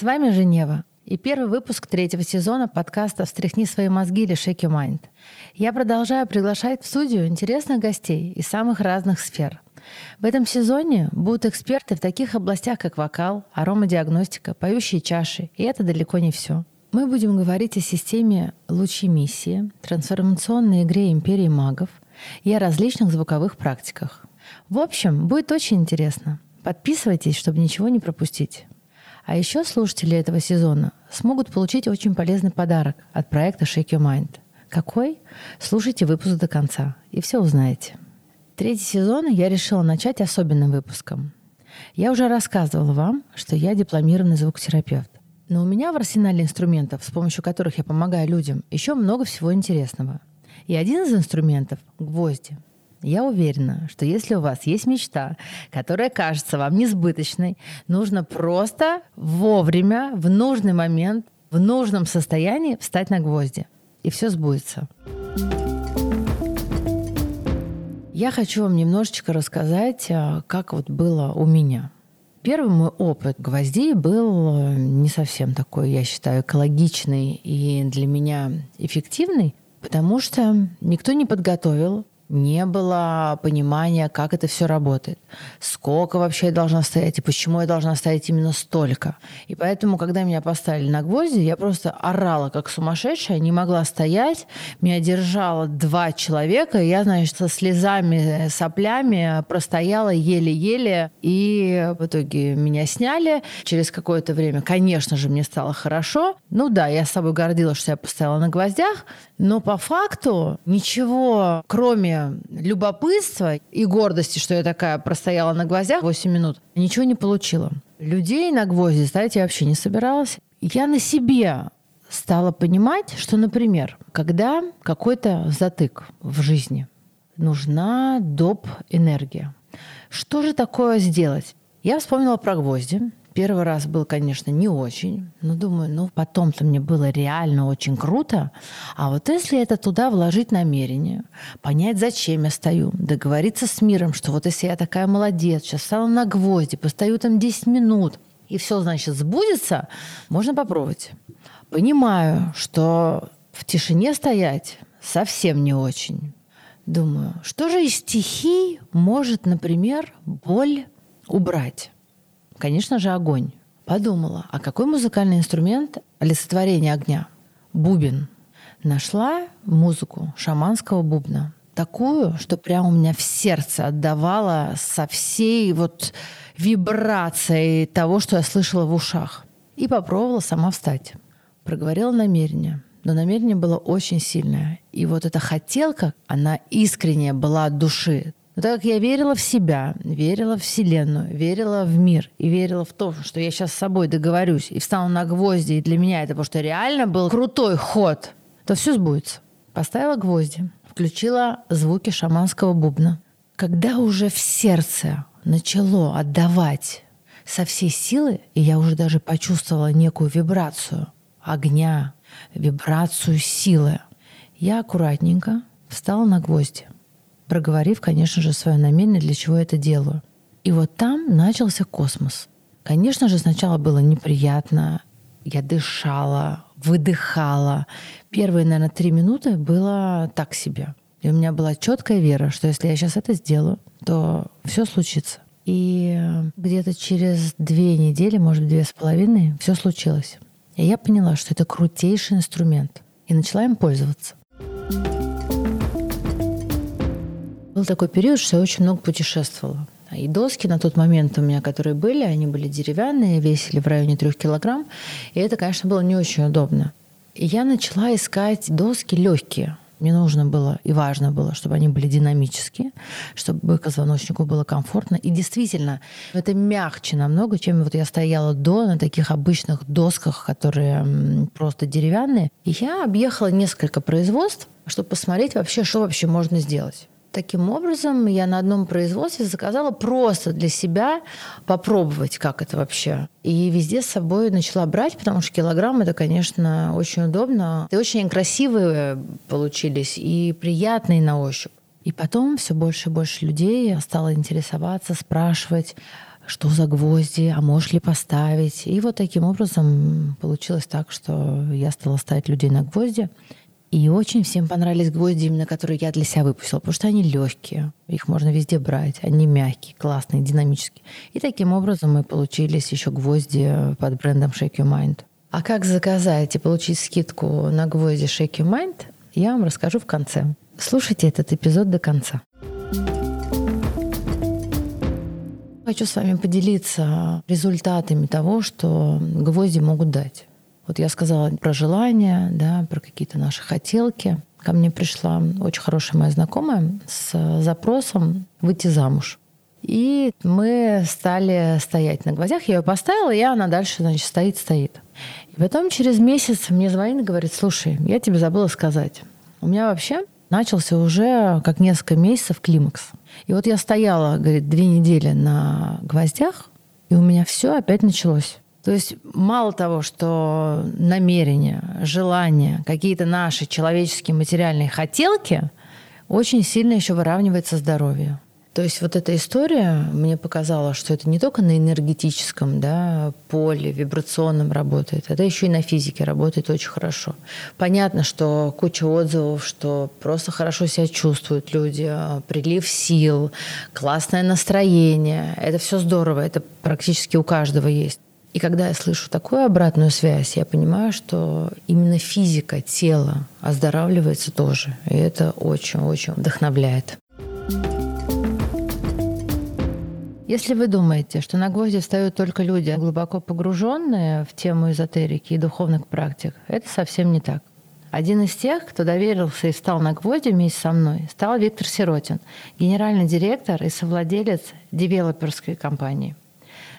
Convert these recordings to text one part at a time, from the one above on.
С вами Женева и первый выпуск третьего сезона подкаста «Встряхни свои мозги» или «Shake your mind». Я продолжаю приглашать в студию интересных гостей из самых разных сфер. В этом сезоне будут эксперты в таких областях, как вокал, аромадиагностика, поющие чаши, и это далеко не все. Мы будем говорить о системе лучемиссии, трансформационной игре империи магов и о различных звуковых практиках. В общем, будет очень интересно. Подписывайтесь, чтобы ничего не пропустить. А еще слушатели этого сезона смогут получить очень полезный подарок от проекта Shake Your Mind. Какой? Слушайте выпуск до конца, и все узнаете. Третий сезон я решила начать особенным выпуском. Я уже рассказывала вам, что я дипломированный звукотерапевт. Но у меня в арсенале инструментов, с помощью которых я помогаю людям, еще много всего интересного. И один из инструментов — гвозди — я уверена, что если у вас есть мечта, которая кажется вам несбыточной, нужно просто вовремя, в нужный момент, в нужном состоянии встать на гвозди. И все сбудется. Я хочу вам немножечко рассказать, а, как вот было у меня. Первый мой опыт гвоздей был э, не совсем такой, я считаю, экологичный и для меня эффективный, потому что никто не подготовил не было понимания, как это все работает, сколько вообще я должна стоять и почему я должна стоять именно столько. И поэтому, когда меня поставили на гвозди, я просто орала как сумасшедшая, не могла стоять, меня держало два человека, и я, значит, со слезами, соплями простояла еле-еле, и в итоге меня сняли. Через какое-то время, конечно же, мне стало хорошо. Ну да, я с собой гордилась, что я постояла на гвоздях, но по факту ничего, кроме любопытства и гордости, что я такая простояла на гвоздях 8 минут, ничего не получила. Людей на гвозди ставить я вообще не собиралась. Я на себе стала понимать, что, например, когда какой-то затык в жизни, нужна доп. энергия. Что же такое сделать? Я вспомнила про гвозди, Первый раз был, конечно, не очень, но думаю, ну потом-то мне было реально очень круто. А вот если это туда вложить намерение, понять, зачем я стою, договориться с миром, что вот если я такая молодец, сейчас встану на гвозди, постою там 10 минут, и все, значит, сбудется, можно попробовать. Понимаю, что в тишине стоять совсем не очень. Думаю, что же из стихий может, например, боль убрать? Конечно же, огонь. Подумала, а какой музыкальный инструмент олицетворения огня? Бубен. Нашла музыку шаманского бубна. Такую, что прямо у меня в сердце отдавала со всей вот вибрацией того, что я слышала в ушах. И попробовала сама встать. Проговорила намерение. Но намерение было очень сильное. И вот эта хотелка, она искренняя была от души. Но так как я верила в себя, верила в Вселенную, верила в мир и верила в то, что я сейчас с собой договорюсь и встану на гвозди, и для меня это, потому реально был крутой ход, то все сбудется. Поставила гвозди, включила звуки шаманского бубна. Когда уже в сердце начало отдавать со всей силы, и я уже даже почувствовала некую вибрацию огня, вибрацию силы, я аккуратненько встала на гвозди проговорив, конечно же, свое намерение, для чего я это делаю. И вот там начался космос. Конечно же, сначала было неприятно. Я дышала, выдыхала. Первые, наверное, три минуты было так себе. И у меня была четкая вера, что если я сейчас это сделаю, то все случится. И где-то через две недели, может быть, две с половиной, все случилось. И я поняла, что это крутейший инструмент. И начала им пользоваться. Был такой период, что я очень много путешествовала. И доски на тот момент у меня, которые были, они были деревянные, весили в районе трех килограмм. И это, конечно, было не очень удобно. И я начала искать доски легкие. Мне нужно было и важно было, чтобы они были динамические, чтобы позвоночнику было комфортно. И действительно, это мягче намного, чем вот я стояла до на таких обычных досках, которые просто деревянные. И я объехала несколько производств, чтобы посмотреть вообще, что вообще можно сделать. Таким образом, я на одном производстве заказала просто для себя попробовать, как это вообще. И везде с собой начала брать, потому что килограмм это, конечно, очень удобно. И очень красивые получились и приятные на ощупь. И потом все больше и больше людей стало интересоваться, спрашивать, что за гвозди, а можешь ли поставить. И вот таким образом получилось так, что я стала ставить людей на гвозди. И очень всем понравились гвозди, именно которые я для себя выпустила, потому что они легкие, их можно везде брать, они мягкие, классные, динамические. И таким образом мы получились еще гвозди под брендом Shake Your Mind. А как заказать и получить скидку на гвозди Shake Your Mind, я вам расскажу в конце. Слушайте этот эпизод до конца. Хочу с вами поделиться результатами того, что гвозди могут дать. Вот я сказала про желания, да, про какие-то наши хотелки. Ко мне пришла очень хорошая моя знакомая с запросом выйти замуж. И мы стали стоять на гвоздях. Я ее поставила, и она дальше, значит, стоит, стоит. И потом через месяц мне звонит и говорит, слушай, я тебе забыла сказать. У меня вообще начался уже как несколько месяцев климакс. И вот я стояла, говорит, две недели на гвоздях, и у меня все опять началось. То есть мало того, что намерения, желания, какие-то наши человеческие материальные хотелки, очень сильно еще выравнивается здоровье. То есть вот эта история мне показала, что это не только на энергетическом да, поле, вибрационном работает, это еще и на физике работает очень хорошо. Понятно, что куча отзывов, что просто хорошо себя чувствуют люди, прилив сил, классное настроение. Это все здорово, это практически у каждого есть. И когда я слышу такую обратную связь, я понимаю, что именно физика тела оздоравливается тоже. И это очень-очень вдохновляет. Если вы думаете, что на гвозди встают только люди, глубоко погруженные в тему эзотерики и духовных практик, это совсем не так. Один из тех, кто доверился и встал на гвозди вместе со мной, стал Виктор Сиротин, генеральный директор и совладелец девелоперской компании –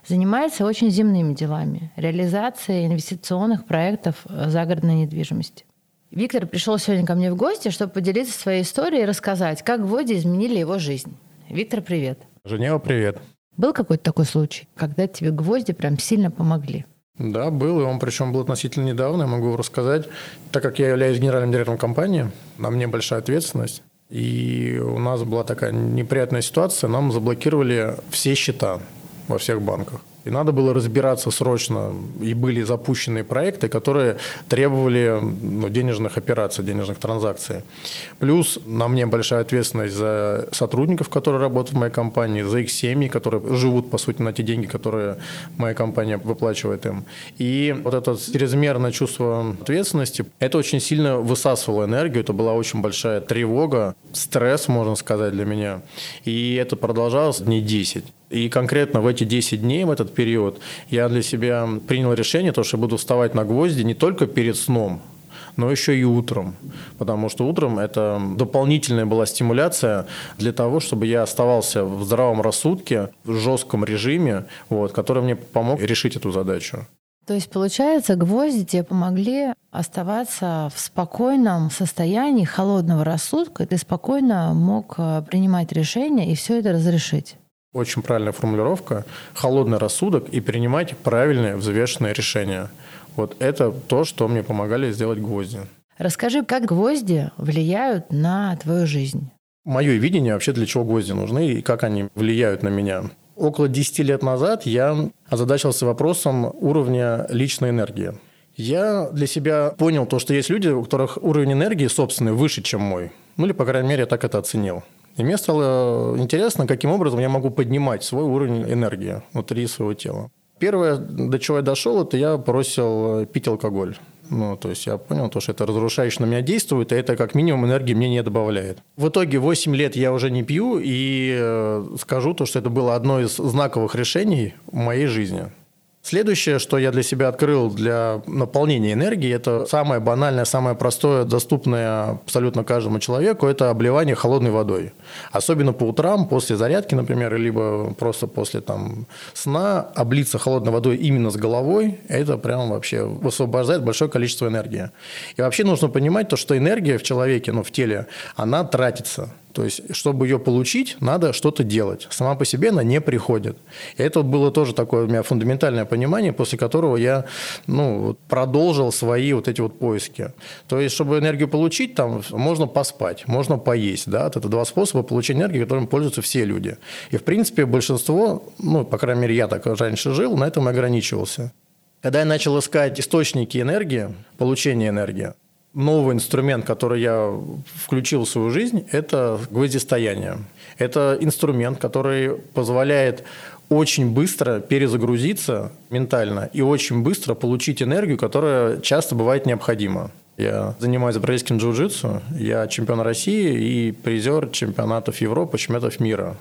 занимается очень земными делами, реализацией инвестиционных проектов загородной недвижимости. Виктор пришел сегодня ко мне в гости, чтобы поделиться своей историей и рассказать, как гвозди изменили его жизнь. Виктор, привет. Женева, привет. Был какой-то такой случай, когда тебе гвозди прям сильно помогли? Да, был, и он причем был относительно недавно, я могу рассказать. Так как я являюсь генеральным директором компании, на мне большая ответственность. И у нас была такая неприятная ситуация, нам заблокировали все счета во всех банках. И надо было разбираться срочно. И были запущены проекты, которые требовали ну, денежных операций, денежных транзакций. Плюс на мне большая ответственность за сотрудников, которые работают в моей компании, за их семьи, которые живут, по сути, на те деньги, которые моя компания выплачивает им. И вот это чрезмерное чувство ответственности, это очень сильно высасывало энергию. Это была очень большая тревога, стресс, можно сказать, для меня. И это продолжалось дней 10. И конкретно в эти 10 дней, в этот период, я для себя принял решение, то, что буду вставать на гвозди не только перед сном, но еще и утром. Потому что утром это дополнительная была стимуляция для того, чтобы я оставался в здравом рассудке, в жестком режиме, вот, который мне помог решить эту задачу. То есть, получается, гвозди тебе помогли оставаться в спокойном состоянии холодного рассудка, и ты спокойно мог э, принимать решения и все это разрешить. Очень правильная формулировка. Холодный рассудок и принимать правильные взвешенные решения. Вот это то, что мне помогали сделать гвозди. Расскажи, как гвозди влияют на твою жизнь? Мое видение вообще, для чего гвозди нужны и как они влияют на меня. Около 10 лет назад я озадачился вопросом уровня личной энергии. Я для себя понял то, что есть люди, у которых уровень энергии собственный выше, чем мой. Ну или, по крайней мере, я так это оценил. И мне стало интересно, каким образом я могу поднимать свой уровень энергии внутри своего тела. Первое, до чего я дошел, это я бросил пить алкоголь. Ну, то есть я понял, то, что это разрушающе на меня действует, и это как минимум энергии мне не добавляет. В итоге 8 лет я уже не пью, и э, скажу то, что это было одно из знаковых решений в моей жизни. Следующее, что я для себя открыл для наполнения энергии, это самое банальное, самое простое, доступное абсолютно каждому человеку, это обливание холодной водой. Особенно по утрам, после зарядки, например, либо просто после там, сна, облиться холодной водой именно с головой, это прям вообще высвобождает большое количество энергии. И вообще нужно понимать то, что энергия в человеке, ну, в теле, она тратится – То есть, чтобы ее получить, надо что-то делать. Сама по себе она не приходит. И это было тоже такое у меня фундаментальное понимание, после которого я ну, продолжил свои вот эти вот поиски. То есть, чтобы энергию получить, там можно поспать, можно поесть. Да? Это два способа получения энергии, которыми пользуются все люди. И, в принципе, большинство, ну, по крайней мере, я так раньше жил, на этом и ограничивался. Когда я начал искать источники энергии, получения энергии, новый инструмент, который я включил в свою жизнь, это гвоздистояние. Это инструмент, который позволяет очень быстро перезагрузиться ментально и очень быстро получить энергию, которая часто бывает необходима. Я занимаюсь бразильским джиу-джитсу, я чемпион России и призер чемпионатов Европы, чемпионатов мира.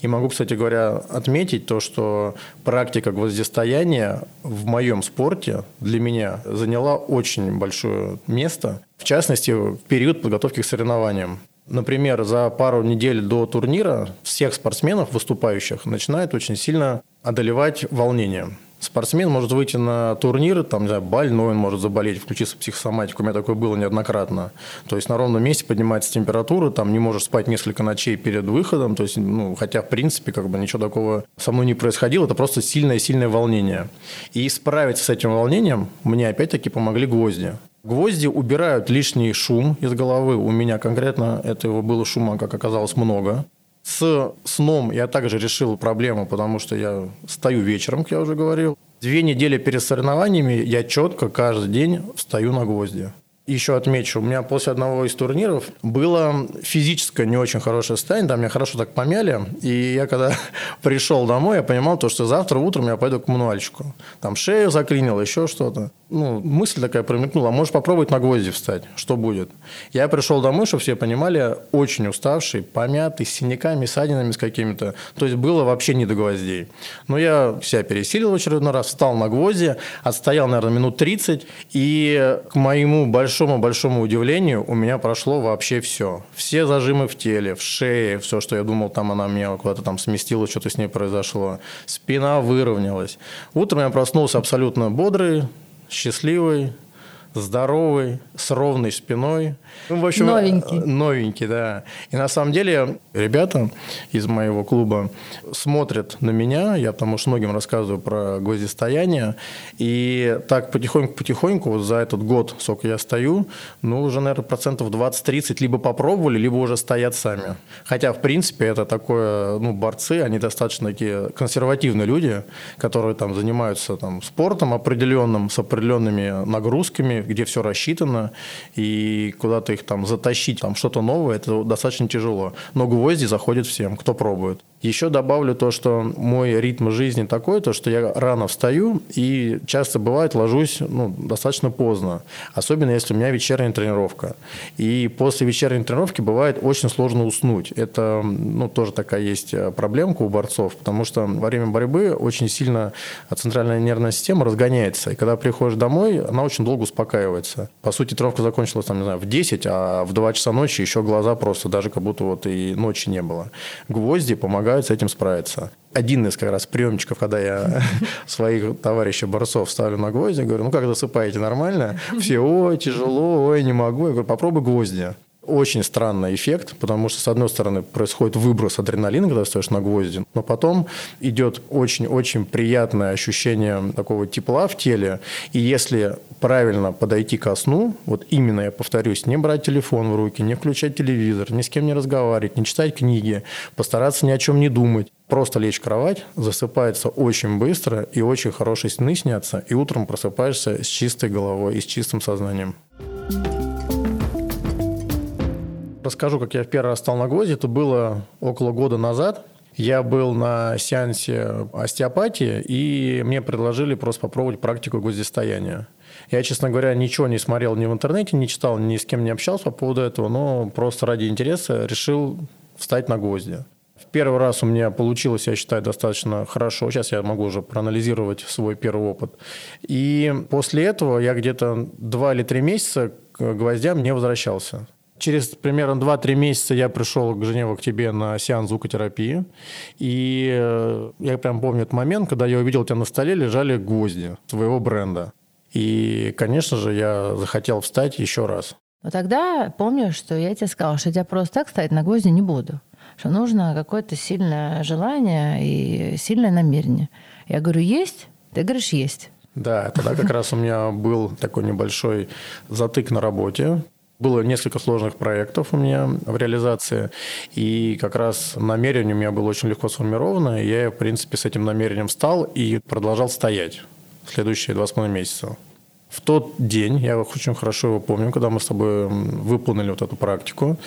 И могу, кстати говоря, отметить то, что практика гвоздистояния в моем спорте для меня заняла очень большое место, в частности, в период подготовки к соревнованиям. Например, за пару недель до турнира всех спортсменов, выступающих, начинает очень сильно одолевать волнение. Спортсмен может выйти на турнир, там, не знаю, больной он может заболеть, включиться в психосоматику. У меня такое было неоднократно. То есть на ровном месте поднимается температура, там не можешь спать несколько ночей перед выходом. То есть, ну, хотя, в принципе, как бы ничего такого со мной не происходило, это просто сильное-сильное волнение. И справиться с этим волнением мне опять-таки помогли гвозди. Гвозди убирают лишний шум из головы. У меня конкретно этого было шума, как оказалось, много. С сном я также решил проблему, потому что я стою вечером, как я уже говорил. Две недели перед соревнованиями я четко каждый день встаю на гвозди. Еще отмечу, у меня после одного из турниров было физическое не очень хорошее состояние, там меня хорошо так помяли, и я когда пришел домой, я понимал то, что завтра утром я пойду к коммунальщику. Там шею заклинило, еще что-то. Ну, мысль такая промелькнула, а можешь попробовать на гвозди встать, что будет? Я пришел домой, чтобы все понимали, очень уставший, помятый, с синяками, ссадинами с какими-то. То есть было вообще не до гвоздей. Но я себя пересилил в очередной раз, встал на гвозди, отстоял, наверное, минут 30, и к моему большому большому-большому удивлению у меня прошло вообще все. Все зажимы в теле, в шее, все, что я думал, там она меня куда-то там сместила, что-то с ней произошло. Спина выровнялась. Утром я проснулся абсолютно бодрый, счастливый, здоровый, с ровной спиной. Ну, в общем, новенький. Новенький, да. И на самом деле ребята из моего клуба смотрят на меня, я потому что многим рассказываю про гвоздистояние, и так потихоньку-потихоньку вот за этот год, сколько я стою, ну, уже, наверное, процентов 20-30 либо попробовали, либо уже стоят сами. Хотя, в принципе, это такое, ну, борцы, они достаточно такие консервативные люди, которые там занимаются там спортом определенным, с определенными нагрузками, где все рассчитано, и куда-то их там затащить, там что-то новое, это достаточно тяжело. Но гвозди заходят всем, кто пробует. Еще добавлю то, что мой ритм жизни такой, то, что я рано встаю и часто бывает ложусь ну, достаточно поздно, особенно если у меня вечерняя тренировка. И после вечерней тренировки бывает очень сложно уснуть. Это ну, тоже такая есть э, проблемка у борцов, потому что во время борьбы очень сильно центральная нервная система разгоняется, и когда приходишь домой, она очень долго успокаивается. По сути, тренировка закончилась там, не знаю, в 10, а в 2 часа ночи еще глаза просто даже как будто вот и ночи не было. Гвозди помогают с этим справиться. Один из как раз приемчиков, когда я своих товарищей борцов ставлю на гвозди, говорю, ну как засыпаете, нормально? Все, ой, тяжело, ой, не могу. Я говорю, попробуй гвозди. Очень странный эффект, потому что, с одной стороны, происходит выброс адреналина, когда стоишь на гвозди, но потом идет очень-очень приятное ощущение такого тепла в теле. И если правильно подойти ко сну, вот именно, я повторюсь, не брать телефон в руки, не включать телевизор, ни с кем не разговаривать, не читать книги, постараться ни о чем не думать, просто лечь в кровать, засыпается очень быстро, и очень хорошие сны снятся, и утром просыпаешься с чистой головой и с чистым сознанием. Расскажу, как я в первый раз стал на гвозди. Это было около года назад. Я был на сеансе остеопатии, и мне предложили просто попробовать практику гвоздистояния. Я, честно говоря, ничего не смотрел ни в интернете, не читал, ни с кем не общался по поводу этого, но просто ради интереса решил встать на гвозди. В первый раз у меня получилось, я считаю, достаточно хорошо. Сейчас я могу уже проанализировать свой первый опыт. И после этого я где-то два или три месяца к гвоздям не возвращался. Через примерно 2-3 месяца я пришел к Женеву к тебе на сеанс звукотерапии. И э, я прям помню этот момент, когда я увидел, у тебя на столе лежали гвозди твоего бренда. И, конечно же, я захотел встать еще раз. Но тогда помню, что я тебе сказала, что я просто так стоять на гвозди не буду. Что нужно какое-то сильное желание и сильное намерение. Я говорю, есть? Ты говоришь, есть. Да, тогда как раз у меня был такой небольшой затык на работе. Было несколько сложных проектов у меня в реализации, и как раз намерение у меня было очень легко сформировано, и я, в принципе, с этим намерением встал и продолжал стоять следующие два с половиной месяца. В тот день, я очень хорошо его помню, когда мы с тобой выполнили вот эту практику,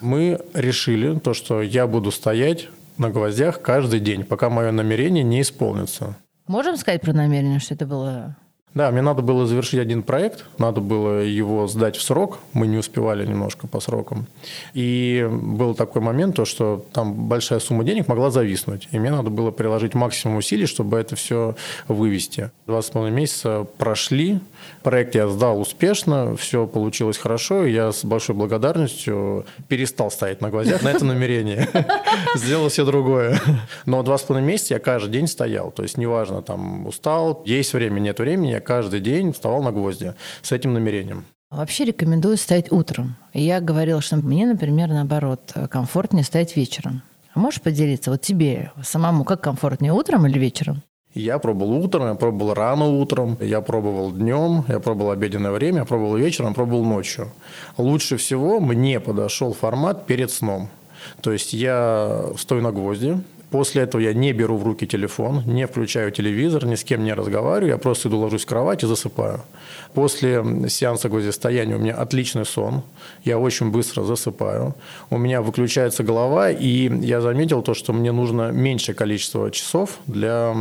мы решили то, что я буду стоять на гвоздях каждый день, пока мое намерение не исполнится. Можем сказать про намерение, что это было да, мне надо было завершить один проект, надо было его сдать в срок, мы не успевали немножко по срокам. И был такой момент, то, что там большая сумма денег могла зависнуть, и мне надо было приложить максимум усилий, чтобы это все вывести. Два с половиной месяца прошли, проект я сдал успешно, все получилось хорошо, и я с большой благодарностью перестал стоять на гвоздях на это намерение, сделал все другое. Но два с половиной месяца я каждый день стоял, то есть неважно, там устал, есть время, нет времени, каждый день вставал на гвозди с этим намерением. Вообще рекомендую стоять утром. Я говорила, что мне, например, наоборот, комфортнее стоять вечером. А можешь поделиться, вот тебе самому, как комфортнее, утром или вечером? Я пробовал утром, я пробовал рано утром, я пробовал днем, я пробовал обеденное время, я пробовал вечером, я пробовал ночью. Лучше всего мне подошел формат перед сном. То есть я стою на гвозди, После этого я не беру в руки телефон, не включаю телевизор, ни с кем не разговариваю, я просто иду ложусь в кровать и засыпаю. После сеанса гвоздистояния у меня отличный сон, я очень быстро засыпаю, у меня выключается голова, и я заметил то, что мне нужно меньшее количество часов для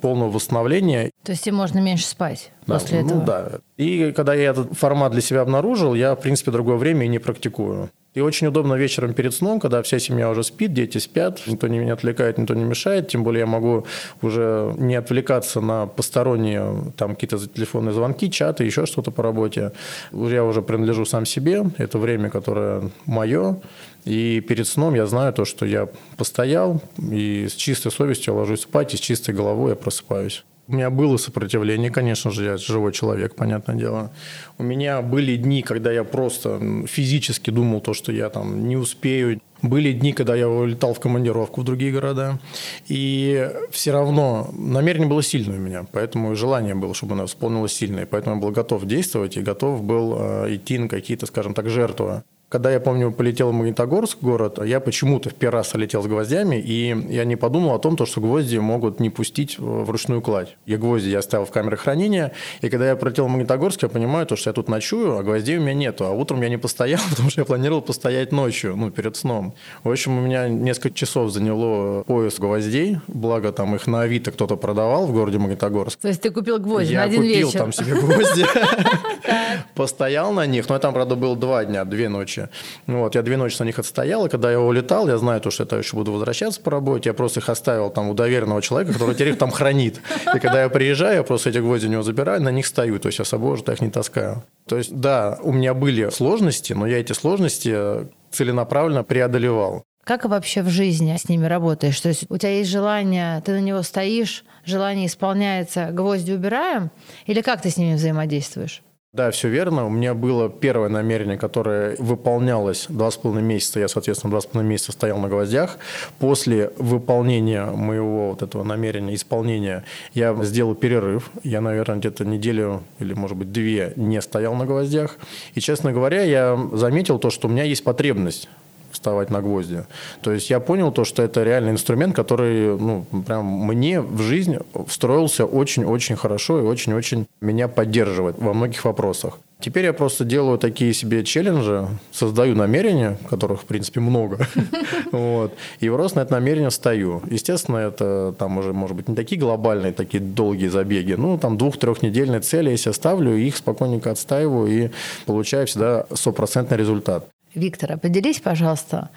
полного восстановления. То есть тебе можно меньше спать да, после ну, этого? Да. И когда я этот формат для себя обнаружил, я, в принципе, другое время и не практикую. И очень удобно вечером перед сном, когда вся семья уже спит, дети спят, никто не меня отвлекает, никто не мешает. Тем более я могу уже не отвлекаться на посторонние там какие-то телефонные звонки, чаты, еще что-то по работе. Я уже принадлежу сам себе. Это время, которое мое. И перед сном я знаю то, что я постоял, и с чистой совестью ложусь спать, и с чистой головой я просыпаюсь. У меня было сопротивление, конечно же, я живой человек, понятное дело. У меня были дни, когда я просто физически думал то, что я там не успею. Были дни, когда я улетал в командировку в другие города. И все равно намерение было сильное у меня, поэтому желание было, чтобы оно исполнилось сильное. Поэтому я был готов действовать и готов был э, идти на какие-то, скажем так, жертвы. Когда я помню, полетел в Магнитогорск, город, я почему-то в первый раз летел с гвоздями, и я не подумал о том, что гвозди могут не пустить в ручную кладь. Я гвозди я оставил в камере хранения, и когда я пролетел в Магнитогорск, я понимаю, то, что я тут ночую, а гвоздей у меня нету. А утром я не постоял, потому что я планировал постоять ночью, ну, перед сном. В общем, у меня несколько часов заняло поиск гвоздей, благо там их на Авито кто-то продавал в городе Магнитогорск. То есть ты купил гвозди я на один вечер? Я купил там себе гвозди, постоял на них, но там, правда, было два дня, две ночи ночи. Вот, я две ночи на них отстоял, и когда я улетал, я знаю, то, что я еще буду возвращаться по работе, я просто их оставил там у доверенного человека, который теперь их там хранит. И когда я приезжаю, я просто эти гвозди у него забираю, на них стою, то есть я с собой уже их не таскаю. То есть, да, у меня были сложности, но я эти сложности целенаправленно преодолевал. Как вообще в жизни с ними работаешь? То есть у тебя есть желание, ты на него стоишь, желание исполняется, гвозди убираем? Или как ты с ними взаимодействуешь? Да, все верно. У меня было первое намерение, которое выполнялось два с половиной месяца. Я, соответственно, два с половиной месяца стоял на гвоздях. После выполнения моего вот этого намерения, исполнения, я сделал перерыв. Я, наверное, где-то неделю или, может быть, две не стоял на гвоздях. И, честно говоря, я заметил то, что у меня есть потребность вставать на гвозди. То есть я понял то, что это реальный инструмент, который ну, прям мне в жизнь встроился очень-очень хорошо и очень-очень меня поддерживает во многих вопросах. Теперь я просто делаю такие себе челленджи, создаю намерения, которых, в принципе, много. вот, и просто на это намерение стою. Естественно, это там уже, может быть, не такие глобальные, такие долгие забеги. Ну, там двух-трехнедельные цели, я ставлю, их спокойненько отстаиваю и получаю всегда стопроцентный результат. Виктора, поделись, пожалуйста,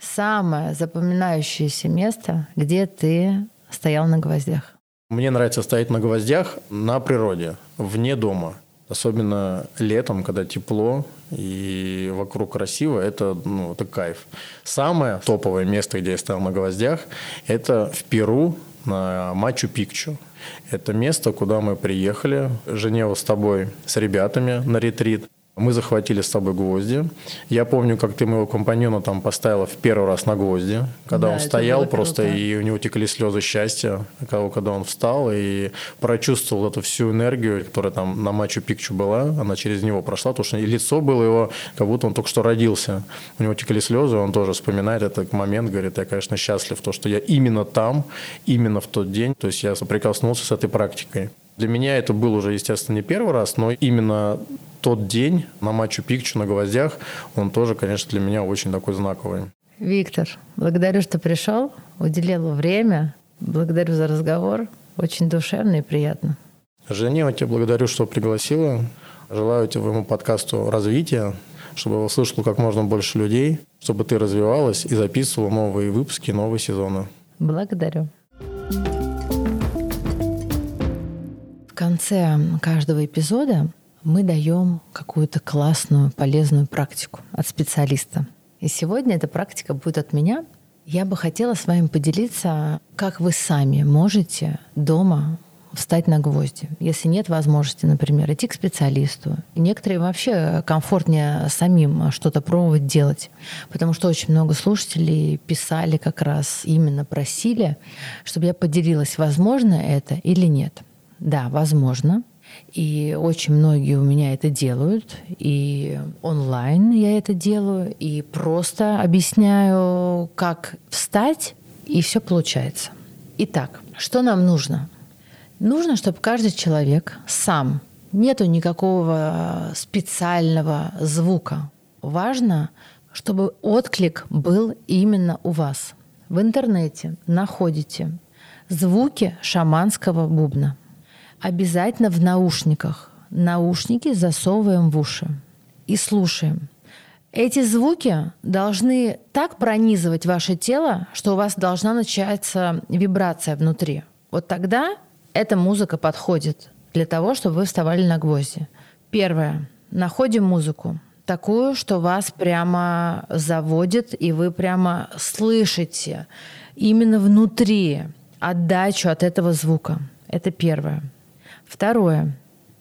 самое запоминающееся место, где ты стоял на гвоздях. Мне нравится стоять на гвоздях на природе, вне дома. Особенно летом, когда тепло и вокруг красиво, это, ну, это кайф. Самое топовое место, где я стоял на гвоздях, это в Перу на Мачу-Пикчу. Это место, куда мы приехали, Женева с тобой, с ребятами на ретрит. Мы захватили с собой гвозди. Я помню, как ты моего компаньона там поставила в первый раз на гвозди, когда да, он стоял просто, круто. и у него текли слезы счастья, когда, он встал и прочувствовал эту всю энергию, которая там на матчу Пикчу была, она через него прошла, потому что и лицо было его, как будто он только что родился. У него текли слезы, он тоже вспоминает этот момент, говорит, я, конечно, счастлив, то, что я именно там, именно в тот день, то есть я соприкоснулся с этой практикой. Для меня это был уже, естественно, не первый раз, но именно тот день на матчу Пикчу на гвоздях, он тоже, конечно, для меня очень такой знаковый. Виктор, благодарю, что пришел, уделил время. Благодарю за разговор. Очень душевно и приятно. Женя, я тебя благодарю, что пригласила. Желаю твоему подкасту развития, чтобы его слышало как можно больше людей, чтобы ты развивалась и записывала новые выпуски, новые сезоны. Благодарю. В конце каждого эпизода мы даем какую-то классную, полезную практику от специалиста. И сегодня эта практика будет от меня. Я бы хотела с вами поделиться, как вы сами можете дома встать на гвозди. Если нет возможности, например, идти к специалисту. Некоторые вообще комфортнее самим что-то пробовать делать. Потому что очень много слушателей писали как раз, именно просили, чтобы я поделилась, возможно это или нет. Да, возможно. И очень многие у меня это делают. И онлайн я это делаю. И просто объясняю, как встать, и все получается. Итак, что нам нужно? Нужно, чтобы каждый человек сам, нету никакого специального звука. Важно, чтобы отклик был именно у вас. В интернете находите звуки шаманского бубна – обязательно в наушниках. Наушники засовываем в уши и слушаем. Эти звуки должны так пронизывать ваше тело, что у вас должна начаться вибрация внутри. Вот тогда эта музыка подходит для того, чтобы вы вставали на гвозди. Первое. Находим музыку такую, что вас прямо заводит, и вы прямо слышите именно внутри отдачу от этого звука. Это первое. Второе.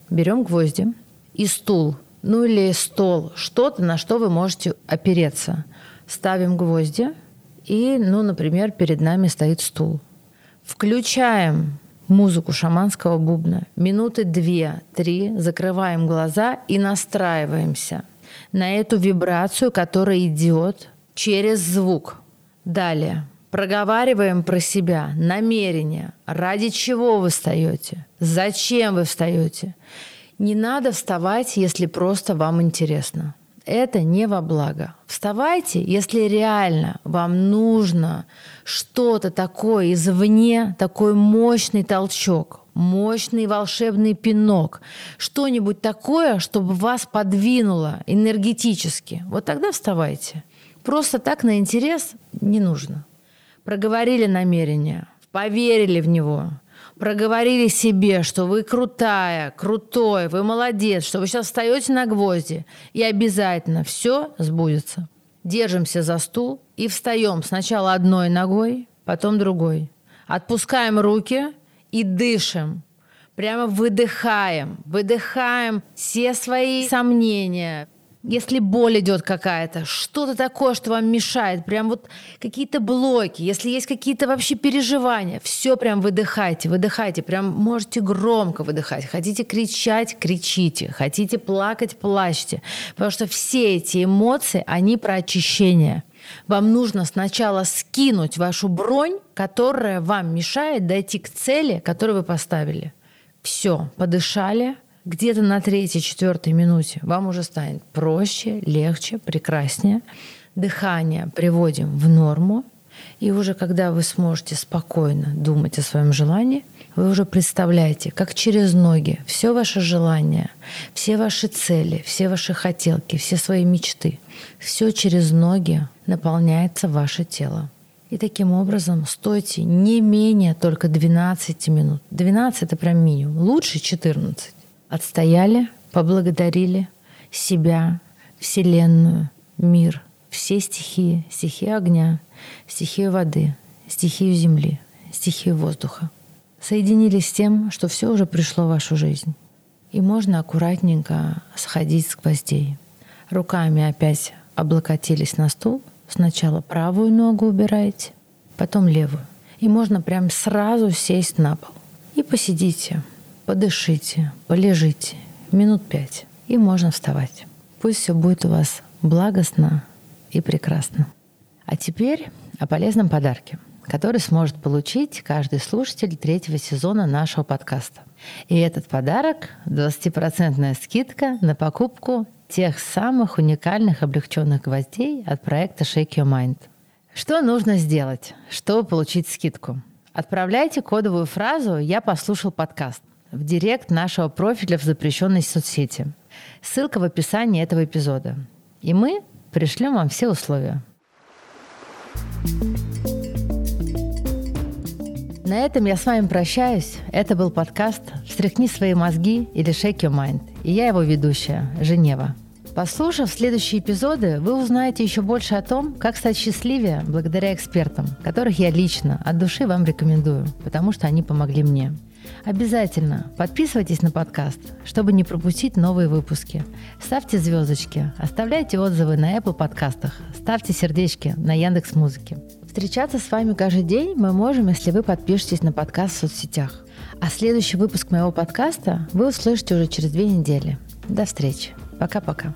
Берем гвозди и стул, ну или стол, что-то, на что вы можете опереться. Ставим гвозди, и, ну, например, перед нами стоит стул. Включаем музыку шаманского бубна. Минуты две-три закрываем глаза и настраиваемся на эту вибрацию, которая идет через звук. Далее проговариваем про себя намерение, ради чего вы встаете, зачем вы встаете. Не надо вставать, если просто вам интересно. Это не во благо. Вставайте, если реально вам нужно что-то такое извне, такой мощный толчок, мощный волшебный пинок, что-нибудь такое, чтобы вас подвинуло энергетически. Вот тогда вставайте. Просто так на интерес не нужно проговорили намерение, поверили в него, проговорили себе, что вы крутая, крутой, вы молодец, что вы сейчас встаете на гвозди, и обязательно все сбудется. Держимся за стул и встаем сначала одной ногой, потом другой. Отпускаем руки и дышим. Прямо выдыхаем, выдыхаем все свои сомнения, если боль идет какая-то, что-то такое, что вам мешает, прям вот какие-то блоки, если есть какие-то вообще переживания, все прям выдыхайте, выдыхайте, прям можете громко выдыхать. Хотите кричать, кричите. Хотите плакать, плачьте. Потому что все эти эмоции, они про очищение. Вам нужно сначала скинуть вашу бронь, которая вам мешает дойти к цели, которую вы поставили. Все, подышали, где-то на третьей, четвертой минуте вам уже станет проще, легче, прекраснее. Дыхание приводим в норму. И уже когда вы сможете спокойно думать о своем желании, вы уже представляете, как через ноги все ваши желания, все ваши цели, все ваши хотелки, все свои мечты, все через ноги наполняется ваше тело. И таким образом стойте не менее только 12 минут. 12 это прям минимум. Лучше 14 отстояли, поблагодарили себя, Вселенную, мир, все стихии, стихию огня, стихию воды, стихию земли, стихию воздуха. Соединились с тем, что все уже пришло в вашу жизнь. И можно аккуратненько сходить с гвоздей. Руками опять облокотились на стул. Сначала правую ногу убираете, потом левую. И можно прям сразу сесть на пол. И посидите, подышите, полежите минут пять. И можно вставать. Пусть все будет у вас благостно и прекрасно. А теперь о полезном подарке, который сможет получить каждый слушатель третьего сезона нашего подкаста. И этот подарок – 20% скидка на покупку тех самых уникальных облегченных гвоздей от проекта Shake Your Mind. Что нужно сделать, чтобы получить скидку? Отправляйте кодовую фразу «Я послушал подкаст» в директ нашего профиля в запрещенной соцсети. Ссылка в описании этого эпизода. И мы пришлем вам все условия. На этом я с вами прощаюсь. Это был подкаст «Встряхни свои мозги» или «Shake your mind». И я его ведущая, Женева. Послушав следующие эпизоды, вы узнаете еще больше о том, как стать счастливее благодаря экспертам, которых я лично от души вам рекомендую, потому что они помогли мне. Обязательно подписывайтесь на подкаст, чтобы не пропустить новые выпуски. Ставьте звездочки, оставляйте отзывы на Apple подкастах, ставьте сердечки на Яндекс Музыке. Встречаться с вами каждый день мы можем, если вы подпишетесь на подкаст в соцсетях. А следующий выпуск моего подкаста вы услышите уже через две недели. До встречи. Пока-пока.